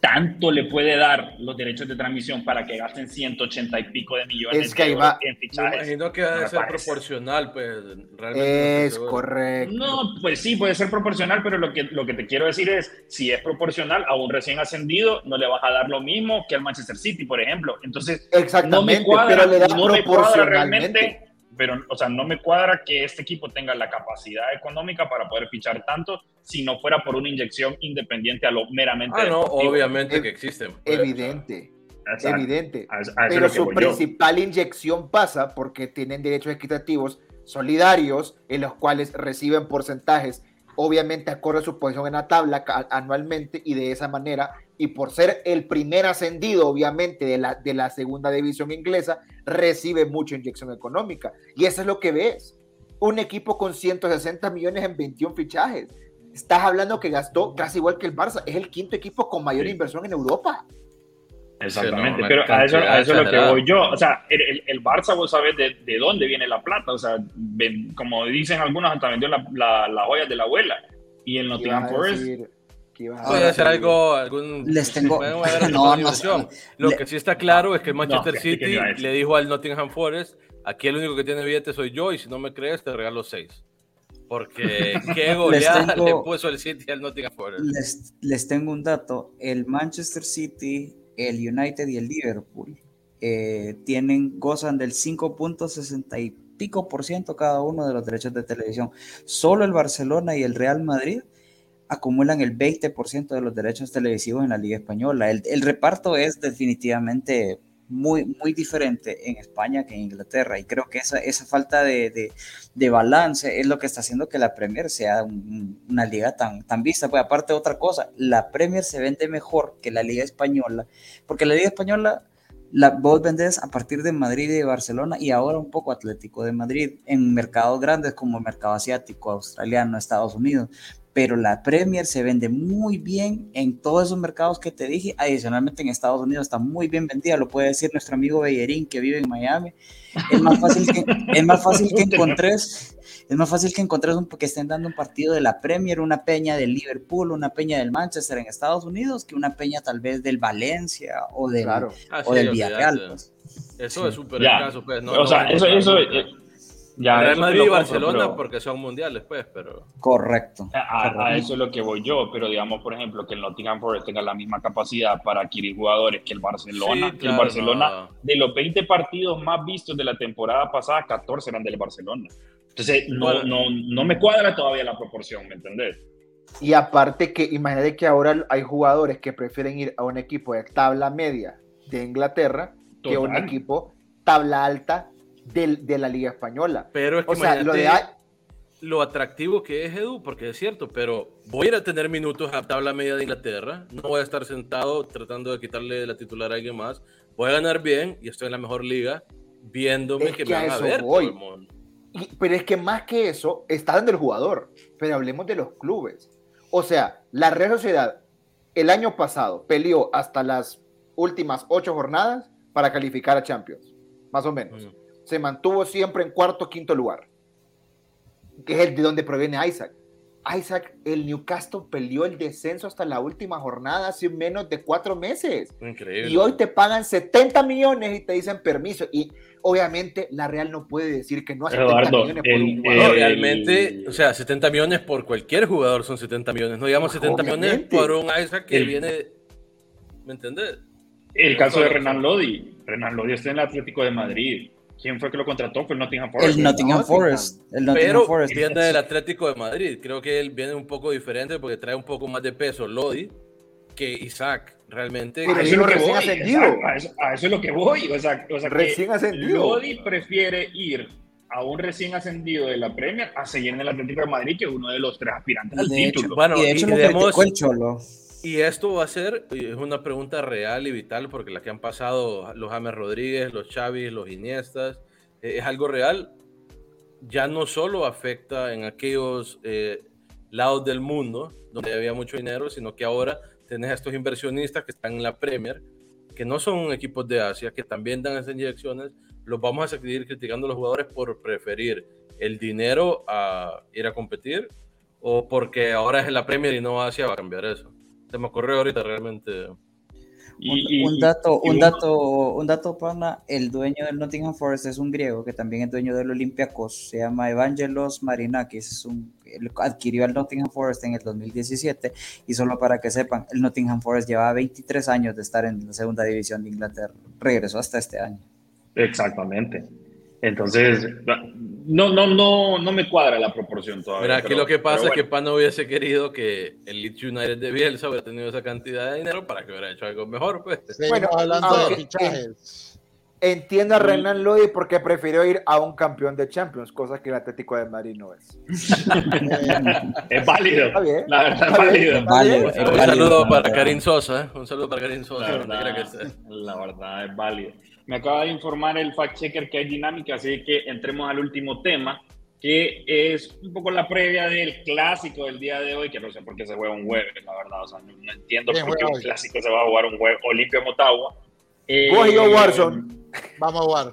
¿tanto le puede dar los derechos de transmisión para que gasten 180 y pico de millones Es que de euros va. en Me fichajes? imagino que de me ser parece. proporcional, pues. Realmente Es correcto. No, pues sí, puede ser proporcional, pero lo que, lo que te quiero decir es, si es proporcional a un recién ascendido, no le vas a dar lo mismo que al Manchester City, por ejemplo. Entonces, no me Exactamente, cuadra, pero le da no me cuadra realmente, pero, o sea, no me cuadra que este equipo tenga la capacidad económica para poder fichar tanto si no fuera por una inyección independiente a lo meramente Ah, no, deportivo. obviamente Ev- que existen. Evidente, Exacto. evidente. A a Pero su yo. principal inyección pasa porque tienen derechos equitativos solidarios en los cuales reciben porcentajes, obviamente acorde a su posición en la tabla anualmente y de esa manera, y por ser el primer ascendido, obviamente, de la, de la segunda división inglesa, recibe mucha inyección económica. Y eso es lo que ves. Un equipo con 160 millones en 21 fichajes. Estás hablando que gastó casi igual que el Barça. Es el quinto equipo con mayor Sí. inversión en Europa. Exactamente, pero a eso, a eso es lo que voy yo. O sea, el, el- Barça, vos sabés de, de dónde viene la plata. O sea, ven- como dicen algunos, hasta vendió la, la, las joyas de la abuela. Y el ¿Qué Nottingham Forest, ¿Qué ibas a Puede ser algo, algún... Les tengo- No, no, inversión. Lo le- que sí está claro es que el Manchester ¿qué- qué City iba decir? le dijo al Nottingham Forest, aquí el único que tiene billetes soy yo y si no me crees te regalo seis. Porque qué goleada tengo- le puso el City al Nottingham Forest. Les, les tengo un dato. El Manchester City, el United y el Liverpool eh, tienen, gozan del 5.60 y pico por ciento cada uno de los derechos de televisión. Solo el Barcelona y el Real Madrid acumulan el 20% de los derechos televisivos en la Liga Española. El, reparto es definitivamente muy, muy diferente en España que en Inglaterra y creo que esa, esa falta de, de, de balance es lo que está haciendo que la Premier sea un- una liga tan, tan vista. Pues aparte otra cosa, la Premier se vende mejor que la Liga Española, porque la Liga Española la, vos vendés a partir de Madrid y de Barcelona y ahora un poco Atlético de Madrid en mercados grandes como el mercado asiático, australiano, Estados Unidos. Pero la Premier se vende muy bien en todos esos mercados que te dije. Adicionalmente en Estados Unidos está muy bien vendida, lo puede decir nuestro amigo Bellerín que vive en Miami. Es más fácil que, es más fácil que encontres, es más fácil que encontres un, que estén dando un partido de la Premier, una peña del Liverpool, una peña del Manchester en Estados Unidos, que una peña tal vez del Valencia o del, Claro. Ah, o sí, del. Villarreal. Pues. Eso Sí. es súper Ya. escaso, pues. No, o sea, no, eso, no, eso, no, eh, ya, Real Madrid y compro, Barcelona pero- porque son mundiales, pues, pero... Correcto. A, eso es lo que voy yo, pero digamos, por ejemplo, que el Nottingham Forest tenga la misma capacidad para adquirir jugadores que el Barcelona. Sí, que el Barcelona, no. de los 20 partidos más vistos de la temporada pasada, 14 eran del Barcelona. Entonces, no, no, no me cuadra todavía la proporción, ¿me entendés? Y aparte que imagínate que ahora hay jugadores que prefieren ir a un equipo de tabla media de Inglaterra que a un equipo tabla alta del- de, la Liga Española. Pero es que O sea, lo de lo atractivo que es Edu, porque es cierto, pero voy a ir a tener minutos a tabla media de Inglaterra, no voy a estar sentado tratando de quitarle la titular a alguien más, voy a ganar bien y estoy en la mejor liga viéndome Es que, que me a van a eso ver voy. todo el mundo. Y- pero es que más que eso, está dando el jugador. Pero hablemos de los clubes. O sea, la Real Sociedad el año pasado peleó hasta las últimas ocho jornadas para calificar a Champions, más o menos. Mm. Se mantuvo siempre en cuarto, quinto lugar, que es el de donde proviene Isaac. Isaac, el Newcastle peleó el descenso hasta la última jornada hace menos de cuatro meses. Increíble. Y hoy te pagan 70 millones y te dicen permiso. Y obviamente la Real no puede decir que no a 70 Eduardo, millones por el- un jugador. el- realmente, o sea, 70 millones por cualquier jugador son 70 millones. No digamos 70 millones por un Isaac que El- viene. ¿Me entendés? El caso de Renan Lodi. Renan Lodi está en el Atlético de Madrid. ¿Quién fue que lo contrató? Fue el Nottingham Forest. El Nottingham. Forest. El Nottingham Pero Forest. viene del Atlético de Madrid. Creo que él viene un poco diferente porque trae un poco más de peso Lodi que Isaac. Realmente. Pero A es eso es lo que recién voy. exacto, A eso, a eso es lo que voy. O sea, o sea que Recién ascendido. Lodi prefiere ir a un recién ascendido de la Premier a seguir en el Atlético de Madrid, que es uno de los tres aspirantes al De hecho, título. Bueno, y de y hecho lo demos- criticó el Cholo. Y esto va a ser, es una pregunta real y vital, porque la que han pasado los James Rodríguez, los Xavi, los Iniestas, eh, es algo real. Ya no solo afecta en aquellos eh, lados del mundo donde había mucho dinero, sino que ahora tenés a estos inversionistas que están en la Premier, que no son equipos de Asia, que también dan esas inyecciones. Los vamos a seguir criticando a los jugadores por preferir el dinero a ir a competir o porque ahora es en la Premier y no Asia va a cambiar eso. Se me ocurrió ahorita realmente. Y- y- un, un dato, y un un- dato, un dato, pana, el dueño del Nottingham Forest es un griego que también es dueño del Olympiacos, se llama Evangelos Marinakis, es un, él adquirió el Nottingham Forest en el 2017 y solo para que sepan, el Nottingham Forest llevaba 23 años de estar en la segunda división de Inglaterra, regresó hasta este año. Exactamente. Entonces, no, no, no, no me cuadra la proporción todavía. Mira, aquí pero- lo que pasa es que bueno. Pano hubiese querido que el Leeds United de Bielsa hubiera tenido esa cantidad de dinero para que hubiera hecho algo mejor, pues. Bueno, hablando aunque- de fichajes. Entiendo a Renan Lodi porque prefirió ir a un campeón de Champions, cosa que el Atlético de Madrid no es. Es válido. Está bien. La verdad es válido. Es Un saludo para Karim Sosa, ¿eh? un saludo para Karim Sosa. Verdad, la verdad es válido. Me acaba de informar el fact-checker que hay dinámica, así que entremos al último tema, que es un poco la previa del clásico del día de hoy, que no sé por qué se juega un jueves, la verdad. O sea, no, no entiendo ¿Quién por qué un clásico se va a jugar un jueves. Olimpia Motagua. Eh, Vos y yo, Warzone. Vamos a jugar.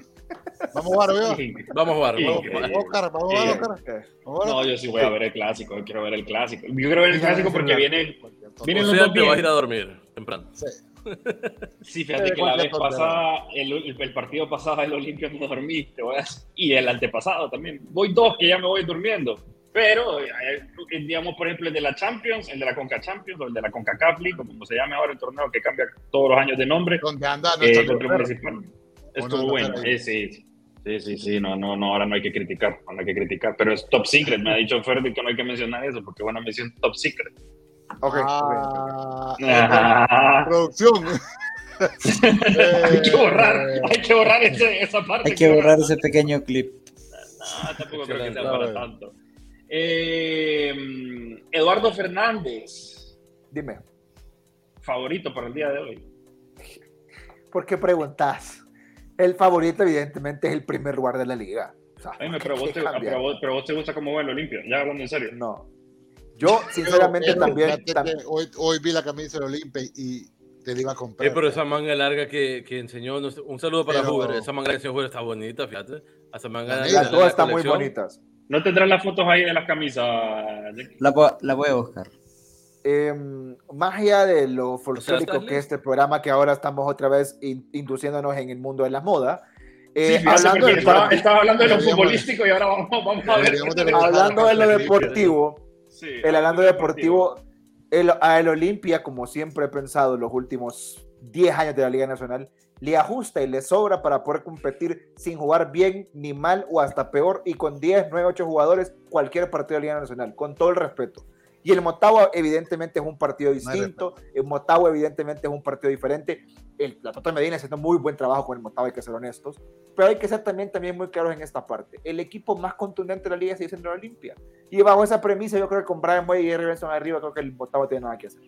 Vamos a jugar, ¿veo? Vamos a jugar. Sí, vamos a jugar. Vamos jugar, vamos a jugar, Eh, Oscar. Eh, Vamos a jugar. No, yo sí voy a ver el clásico, quiero ver el clásico. Yo quiero ver el clásico porque viene, vienen O los sea, te vas a ir a dormir temprano. Sí. Sí, fíjate que la vez pasada, el, el- partido pasado del Olimpia no dormí, te voy a- y el antepasado también. Voy dos que ya me voy durmiendo. Pero, eh, digamos, por ejemplo, el de la Champions, el de la Conca Champions o el de la Conca o como se llame ahora el torneo que cambia todos los años de nombre, Donde anda eh. Municipal. Estuvo no, bueno. no, eh, sí, sí. Sí, sí, sí, no, no, no, ahora no hay que criticar, no hay que criticar, pero es top secret, me ha dicho Ferdi que no hay que mencionar eso, porque bueno, me siento top secret. Ok, ok. Ah, Ajá. producción. hay que borrar, hay que borrar ese- esa parte. Hay que borrar ese pequeño clip. No, tampoco creo que sea para tanto. Eh, Eduardo Fernández, Dime, favorito para el día de hoy. ¿por qué preguntas? El favorito, evidentemente, es el primer lugar de la liga. O sea, Ay, pero, ¿qué vos te, pero, vos, pero vos te gusta cómo va el Olimpia, ya hablando en serio. No. Yo, sinceramente, Pero, también. fíjate tam- que hoy, hoy vi la camisa del Olimpia y te la iba a comprar. Eh, pero esa manga larga que, que enseñó, un saludo para Hoover. Esa manga que enseñó Hoover está bonita, fíjate. Esa manga La la dos están muy bonitas. ¿No tendrás las fotos ahí de las camisas? La, la voy a buscar. Eh, más allá de lo folclórico ¿estás que es este programa, que ahora estamos otra vez in- induciéndonos en el mundo de la moda, eh, Sí, hablando, estaba, estaba hablando de lo futbolístico y ahora vamos, vamos a ver. Hablando de lo deportivo, Sí, el hablando de deportivo, el, a el Olimpia, como siempre he pensado los últimos 10 años de la Liga Nacional, le ajusta y le sobra para poder competir sin jugar bien, ni mal o hasta peor, y con 10, 9, 8 jugadores, cualquier partido de la Liga Nacional, con todo el respeto. Y el Motagua evidentemente es un partido distinto, el Motagua evidentemente es un partido diferente. El, la Tota Medina haciendo muy buen trabajo con el Motagua, hay que ser honestos, pero hay que ser también, también muy claros en esta parte. El equipo más contundente de la liga sigue siendo la Olimpia. Y bajo esa premisa, yo creo que con Brian Way y Benson arriba, creo que el Motagua tiene nada que hacer.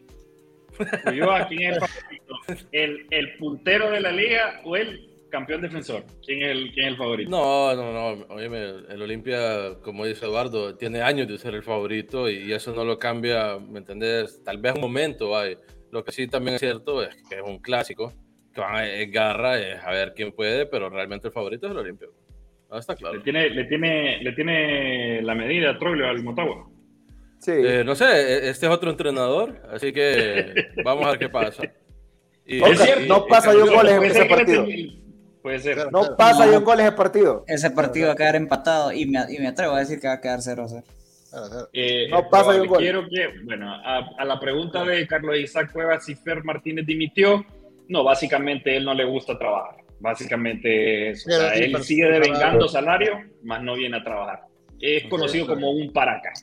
Pues yo aquí en el el, el puntero de la liga o el campeón defensor. ¿Quién es el, quién es el favorito? No, no, no. Óyeme, el Olimpia, como dice Eduardo, tiene años de ser el favorito y eso no lo cambia, ¿me entendés? Tal vez un momento, hay. Lo que sí también es cierto es que es un clásico, que van a garra, es a ver quién puede, pero realmente el favorito es el Olimpia. Ah, está claro. Le tiene, le tiene, le tiene la medida Troglio al Motagua. Sí. Eh, no sé, e- este es otro entrenador, así que vamos a ver qué pasa. Y, Es cierto, no pasa de un gol en ese partido. tenga- Puede ser. Claro. no pasa de un gol ese partido. Ese partido va a quedar empatado y me, y me atrevo a decir que va a quedar 0-0. Claro, claro. Eh, No pasa de un gol. Quiero que, bueno, a, a la pregunta de Carlos Isaac Cuevas si Fer Martínez dimitió, no, básicamente él no le gusta trabajar. Básicamente eso. O sea, él sigue devengando salario, más no viene a trabajar. Es conocido está como un paraca.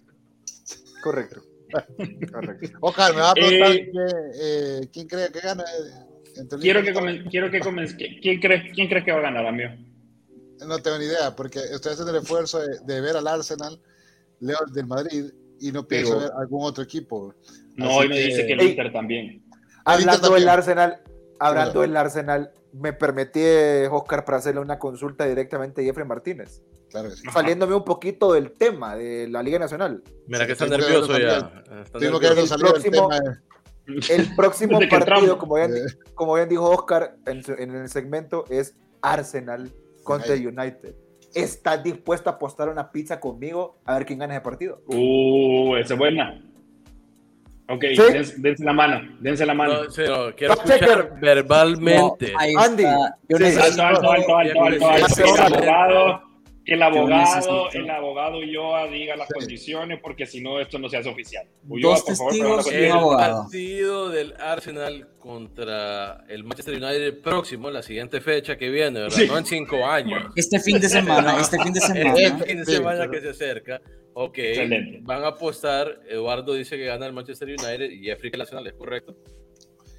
Correcto. Correcto. Oscar, me va a preguntar Eh, que, eh, quién cree que gana. Eh, Quiero que, y comen- quiero que comen- ¿quién, crees, ¿Quién crees que va a ganar, amigo? No tengo ni idea, porque estoy haciendo el esfuerzo de, de ver al Arsenal, Leo del Madrid, y no pienso Pero- ver algún otro equipo. No, Así hoy me que- dice que el Ey. Inter también. Hablando del Arsenal, hablando del Arsenal, me permití, Oscar, para hacerle una consulta directamente a Jeffrey Martínez. Claro que sí. Saliéndome un poquito del tema de la Liga Nacional. mira que está Sí, nervioso ya. Está Tengo que nervioso. salido el próximo- tema. El próximo partido, como bien, Eh. como bien dijo Oscar en, el segmento, es Arsenal contra United. United. ¿Estás dispuesto a apostar una pizza conmigo a ver quién gana ese partido? Uh, esa es buena. Ok, ¿Sí? dense, dense la mano, dense la mano. No, sí, no, quiero checker. escuchar verbalmente. No, Andy. Yo sí, necesito- Alto, el abogado, el abogado Ulloa diga las condiciones, porque si no, esto no se hace oficial. Dos Ulloa, por favor, testigos condición. El partido del Arsenal contra el Manchester United próximo, la siguiente fecha que viene, ¿verdad? Sí. No en cinco años. Este fin de semana, este fin de semana. Este fin de Sí, semana que se acerca. Ok, Excelente. van a apostar. Eduardo dice que gana el Manchester United y Jeffrey que el Arsenal, ¿es correcto?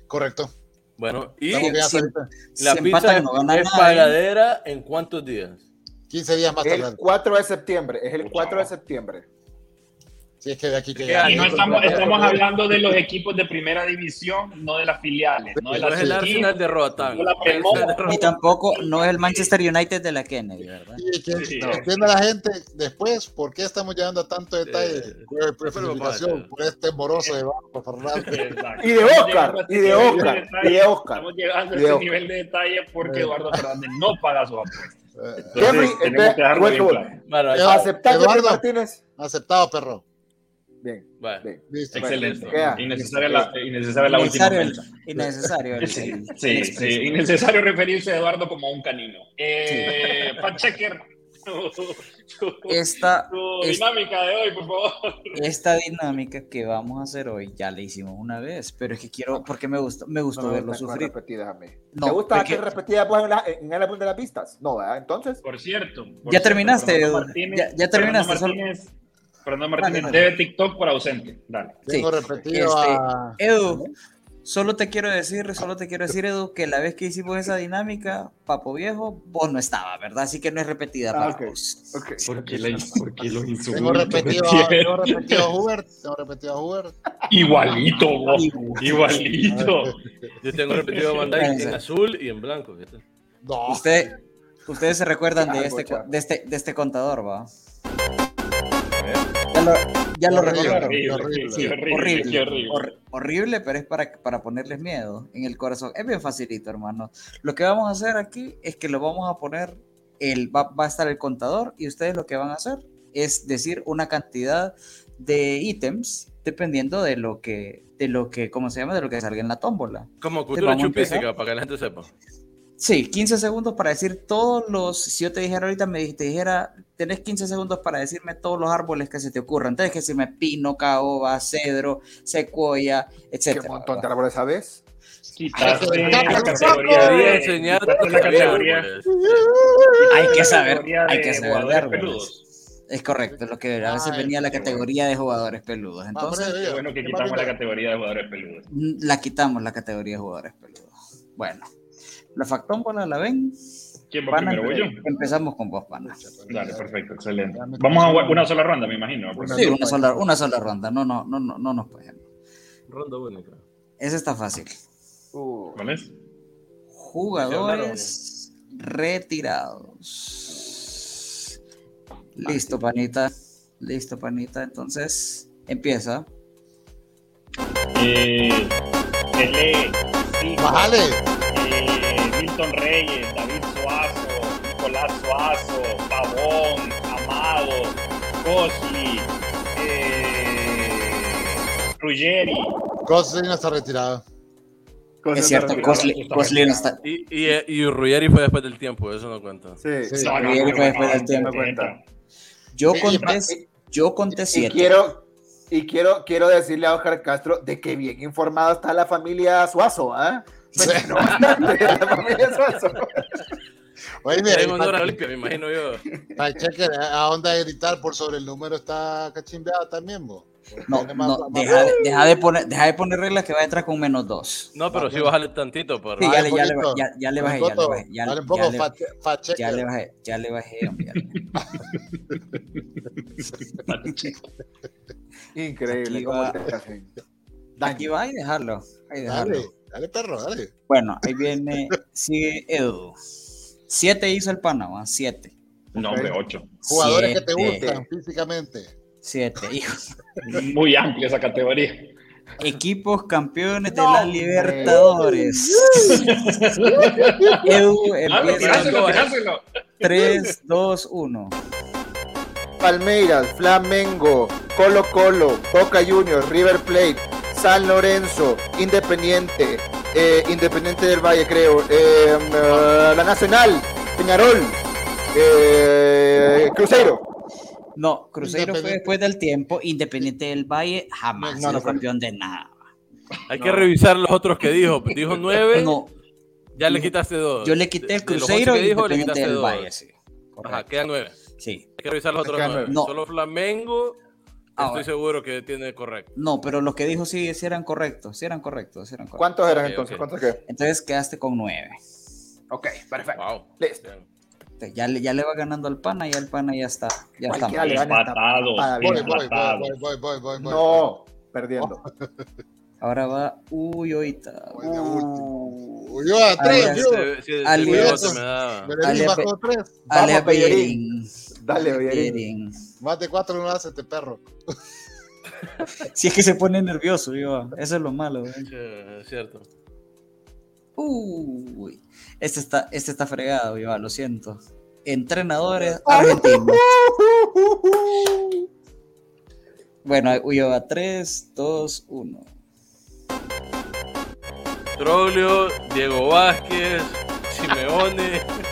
Correcto. Bueno, y la si pizza empatan, no gana es pagadera en cuántos días? 15 días más Es tarde. el 4 de septiembre. Es el 4 de septiembre. Si es que de aquí que ¿Qué gane. Y no estamos, estamos hablando de los equipos de primera división, no de las filiales, no de No las es el. Arsenal de Roatán. No la Roatán. tampoco, no es el Manchester United de la Kennedy, ¿verdad? Y que Sí. entienda la gente después por qué estamos llegando a tanto detalle Eh, de pasa. por este moroso de Banco Fernández. Y de Oscar, y de Oscar, y de Oscar. Estamos llegando a Y Oscar. nivel de detalle porque. Eduardo Fernández no paga sus apuestas. Bueno, ahí Eduardo, aceptado, perro. Bien, Bueno. bien. Listo. Excelente. Innecesaria la, innecesaria la última Innecesario, el- Sí, el- sí, el sí, expreso. innecesario referirse a Eduardo como a un canino. Eh, Fact checker, tu- Esta, tu es- dinámica de hoy, por favor. esta dinámica que vamos a hacer hoy ya la hicimos una vez, pero es que quiero, porque me gustó, me gustó No verlo sufrir. repetidas a mí. No, ¿Te gusta porque- que repetida pues, en, la, en el álbum de las pistas? No, ¿verdad? Entonces, Por cierto. por Ya cierto, terminaste, Fernando Edu. Martínez- Ya- ya terminaste, Fernando solo- Martínez, Fernando Martínez Dale, dale. debe TikTok por ausente. Dale. Sí. Tengo repetido Este, a. Edu, solo te quiero decir, solo te quiero decir, Edu, que la vez que hicimos esa dinámica, Papo Viejo, vos no estabas, ¿verdad? Así que no es repetida Ah, para ok. vos. ok. ¿Por qué, le, por qué los insultos? Tengo repetido, repetido a Hubert. Tengo repetido a Hubert. Igualito, vos. Igual. Igualito. Yo tengo repetido a Bandai en azul y en blanco. Usted, ustedes se recuerdan de Algo, este, de este, de este contador, ¿va? Ya lo, ya lo Horrible, recordaron. Horrible, horrible. Sí, horrible, horrible, horrible. hor- horrible, pero es para, para ponerles miedo en el corazón. Es bien facilito, hermano. Lo que vamos a hacer aquí es que lo vamos a poner, el, va, va a estar el contador y ustedes lo que van a hacer es decir una cantidad de ítems dependiendo de lo que, de lo que, ¿cómo se llama? De lo que salga en la tómbola. Como cultura chupística, para que la gente sepa. Sí, 15 segundos para decir todos los, si yo te dijera ahorita, me te dijera, tenés 15 segundos para decirme todos los árboles que se te ocurran. Entonces, que decirme pino, caoba, cedro, secuoya, ¿Qué etcétera. montón de árboles sabes? Quitaste la categoría de. enseñar la categoría. Hay que saber, hay que saber de árboles. peludos. Es correcto, lo que a veces Ay, venía la qué categoría de jugadores peludos. Entonces, Qué bueno que quitamos la categoría de jugadores peludos. mm, la quitamos la categoría de jugadores peludos. Bueno, la factómbola la ven. ¿Quién va Pana, primero? ¿Voy yo? empezamos con vos, pana. Dale, perfecto, excelente. Vamos a una sola ronda, me imagino. Sí, una sola, una sola ronda, no, no, no, no, no nos podemos. Ronda única. Esa está fácil. Uh, ¿Cuál es? Jugadores retirados. Listo, panita. Listo, panita. Entonces, empieza. Eh, Bájale. eh, Milton Reyes, David Suazo, Nicolás Suazo, Pavón, Amado, Cosli, eh, Ruggeri. Cosas no está retirado. Es cierto, Cosli Cosli no está. Y, y, y Ruggeri fue después del tiempo, eso no cuenta. Sí. Sí. No, no, Ruggeri fue después del tiempo. no. Yo conté, y- yo conté Y siete. quiero, y quiero, quiero decirle a Oscar Castro de que bien informada está la familia Suazo, ¿ah? Sí. A la familia Suazo. Oye, mira, a Olimpia, me imagino yo. para cheque, a onda de gritar por sobre el número está cachimbeado también, vos. No, no, deja, de- deja de poner, deja de poner reglas que va a entrar con menos dos. No, pero sí bájale tantito. Para... Sí, ya le, ya le, ya, ya le bajé, Dale ya le un bajé, ya, Dale un ya poco le- ya bajé, ya le bajé, hombre, Increíble. Aquí va-. Aquí va y dejarlo. ahí dejarlo. Dale, dale perro, dale. Bueno, ahí viene, sigue Edu. Siete hizo el Panamá, siete. No, hombre, ocho. Jugadores que te gustan físicamente. Siete, hijo. Muy amplia esa categoría. Equipos campeones de No, la. Libertadores. Edu empieza tiráselo. 3, 2, 1. Palmeiras, Flamengo, Colo Colo, Boca Juniors, River Plate, San Lorenzo, Independiente, eh, Independiente del Valle, creo, eh, eh, La Nacional, Peñarol, eh, Cruzeiro. No, Cruzeiro fue después del tiempo. Independiente del Valle jamás No, no, campeón de nada. Hay que revisar los otros que dijo. Dijo nueve, No, ya le quitaste dos. yo le quité el Cruzeiro y que dijo, le Independiente quitaste del dos. Valle, sí. Ajá, quedan nueve. Sí. Hay que revisar los otros nueve. nueve. No. Solo Flamengo, Ah, estoy seguro que tiene correcto. No, pero los que dijo sí, sí eran correctos, sí eran correctos, sí eran correctos. ¿Cuántos eran Ok, entonces? ok. ¿Cuántos qué? Entonces quedaste con nueve. Ok, perfecto. Wow. Listo. Entonces, Ya le, ya le va ganando al pana, ya el pana ya está. Ya está. Papada, Voy, voy, voy, voy, voy, voy, voy, voy. No, perdiendo. Ahora va Uyoita. Uh, Uy, yo a tres, Alias- ese- ese Alias- Dale. Bellerín. Más de cuatro no hace este perro. Si es que se pone nervioso, yo. Eso es lo malo. ¿eh? Es cierto. Uy, este está, este está fregado, yo, lo siento. Entrenadores argentinos. Bueno, Uyo va 3, 2, 1. Troglio, Diego Vázquez, Simeone.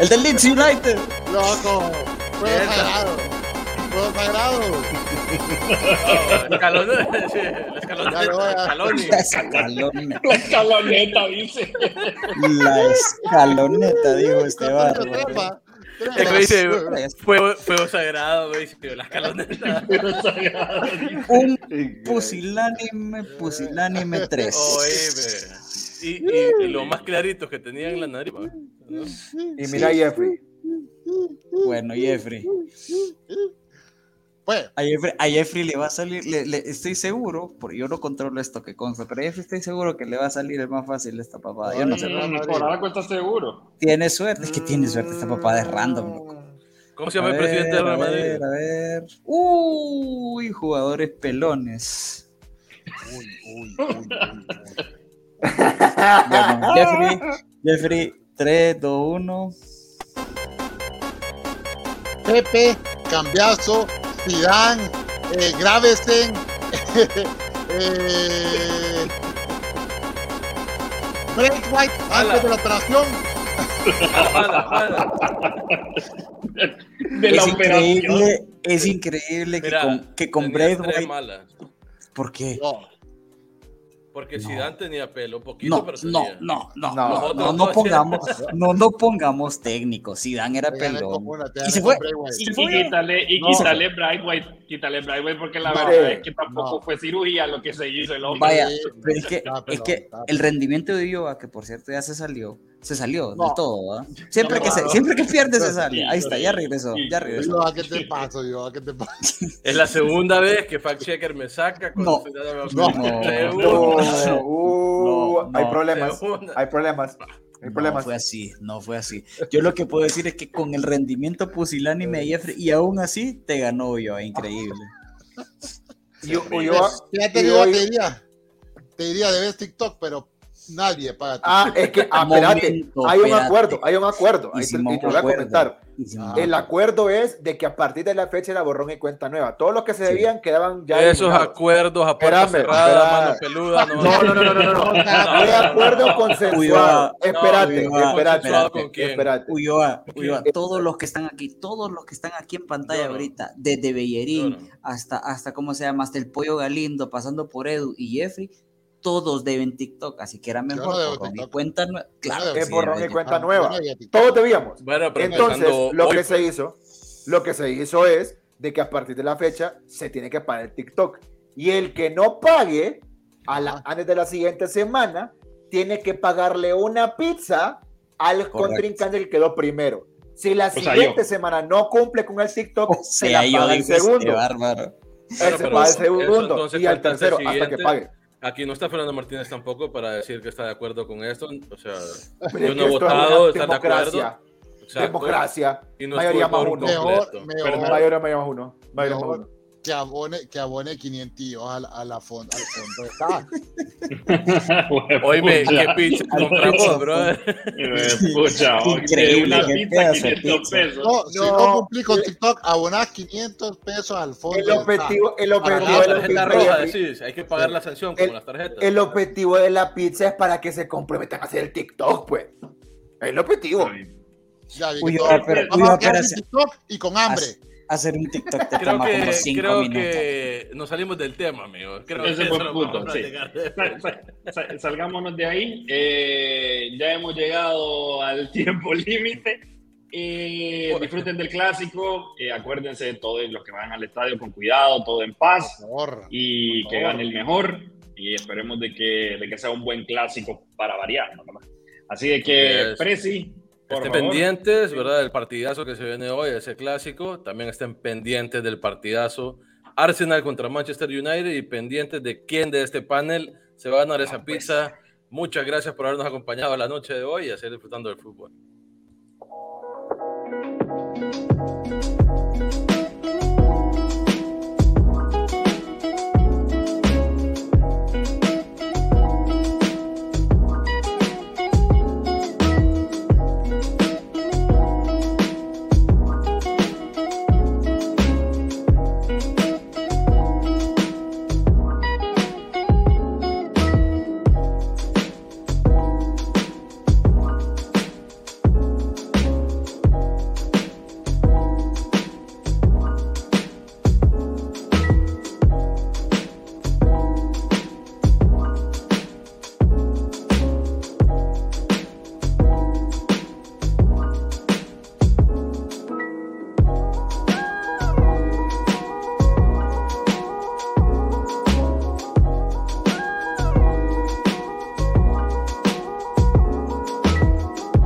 El del Leeds United. Loco. Fue sagrado. Fue sagrado. La escaloneta. La escaloneta, dice. La escaloneta, dijo este ¿Cuánto barro. trepa? Es que dice, fuego, fuego sagrado, güey, la escaloneta. Un pusilánime, pusilánime 3. Oíme. Y, y, y lo más clarito que tenía en la nariz. Y mira Jeffrey. Bueno, Jeffrey. Pues, A Jeffrey, a Jeffrey le va a salir, le- le- estoy seguro, porque yo no controlo esto que consta, pero a Jeffrey estoy seguro que le va a salir el más fácil esta papada. Yo no sé. Por ahora seguro. Tiene suerte, es que tiene suerte, esta papada es random. loco. ¿Cómo se A llama el ver, presidente del a Real Madrid? ver, a ver. Uy, jugadores pelones. Bueno, Jeffrey, Jeffrey, 3, 2, 1. Pepe, Cambiazo, Zidane, eh, Gravesen, eh, Braithwaite antes de la operación. De la Es operación. increíble, es increíble que Mira, con, que con tenía tres Braithwaite. malas. ¿Por qué? No, Porque No. Zidane tenía pelo, poquito, No, pero no, tenía. no, no, No, no, no, pongamos, no, no pongamos técnicos. Zidane era pelón. Y se fue. Y, y quítale, y No. quítale Brightway, quítale Brightway porque la No. verdad es que tampoco No. fue cirugía lo que se hizo el hombre. Vaya, pero es que, es que el rendimiento de Ulloa, que por cierto ya se salió, se salió No. del todo, ¿ah? Siempre, No, que se- no. siempre que pierde se sale. Sí, Ahí está, ya regresó, sí. ya regresó. Yo, ¿a qué te paso, yo? ¿A qué te paso? Es la segunda vez que Fact Checker me saca. No. se No. No. No, uh, No, hay no. problemas. Segunda. Hay problemas. Hay No problemas. fue así, no fue así. Yo lo que puedo decir es que con el rendimiento pusilánime de Jeffrey, y aún así te ganó Ulloa, increíble. Y Ulloa- Fíjate y que yo hoy- te diría, te diría de ver TikTok, pero nadie paga TikTok. Ah, es que, ah, espérate, Momento, hay un acuerdo, hay un acuerdo. Ahí te, y te voy a comentar. Ah. El acuerdo es de que a partir de la fecha era borrón y cuenta nueva. Todos los que se Sí. debían quedaban ya. Esos eliminados. acuerdos a puerta Espérame, cerrada, espera. mano peluda. No, No, no, no, no, no, no. Fue acuerdo consensuado. Espérate, espérate, espérate. Ulloa, Ulloa, todos los que están aquí, todos los que están aquí en pantalla ahorita, desde Bellerín hasta, hasta, ¿cómo se llama? Hasta el Pollo Galindo, pasando por Edu y Jeffrey, todos deben TikTok, así que era no mejor debo borrón y cuenta nue- Claro, que Es sí, borrón y cuenta Ah, nueva. no. Todos debíamos. Bueno, pero Entonces, lo que se hizo, lo que se hizo es de que a partir de la fecha se tiene que pagar el TikTok. Y el que no pague a la- antes de la siguiente semana, tiene que pagarle una pizza al contrincante que quedó primero. Si la siguiente semana no cumple con el TikTok, O se la yo paga el este segundo. bárbaro. Él Bueno, se paga el segundo y al tercero hasta que pague. Aquí no está Fernando Martínez tampoco para decir que está de acuerdo con esto. O sea, Pero yo no he votado, una ¿estás de acuerdo? democracia. Exacto. Democracia. Y no Mayoría más uno. Mejor, mejor. Mayoría me llama uno. Mayoría más uno. Que abone, que abone 500 a la, a la fon- al fondo. Está. Oíme, Pucha. qué pizza compramos, brother. Pucha, Increíble, una pizza pedazo de 500 pizza. pesos. No, si No. no cumplí con TikTok, abonás 500 pesos al fondo. El objetivo, el objetivo, la de la tarjeta roja, decís, hay que pagar la sanción El- las tarjetas. el objetivo de la pizza es para que se comprometan a hacer el TikTok, pues. Es el objetivo. Ya, Uy, pero- pero y con hambre. Hacer un TikTok te Creo toma como que, 5 creo minutos. que nos salimos del tema, amigo. Creo Ese que buen eso lo punto, sí. Salgámonos de ahí. Eh, ya hemos llegado al tiempo límite. Eh, disfruten del clásico. Eh, acuérdense de todos los que van al estadio con cuidado, todo en paz. Favor. y que gane el mejor y esperemos de que, de que sea un buen clásico para variar. ¿no? Así de que, es. Por Estén favor. pendientes, ¿verdad? Del partidazo que se viene hoy, ese clásico. También estén pendientes del partidazo Arsenal contra Manchester United y pendientes de quién de este panel se va a ganar esa pizza. Muchas gracias por habernos acompañado la noche de hoy y a seguir disfrutando del fútbol.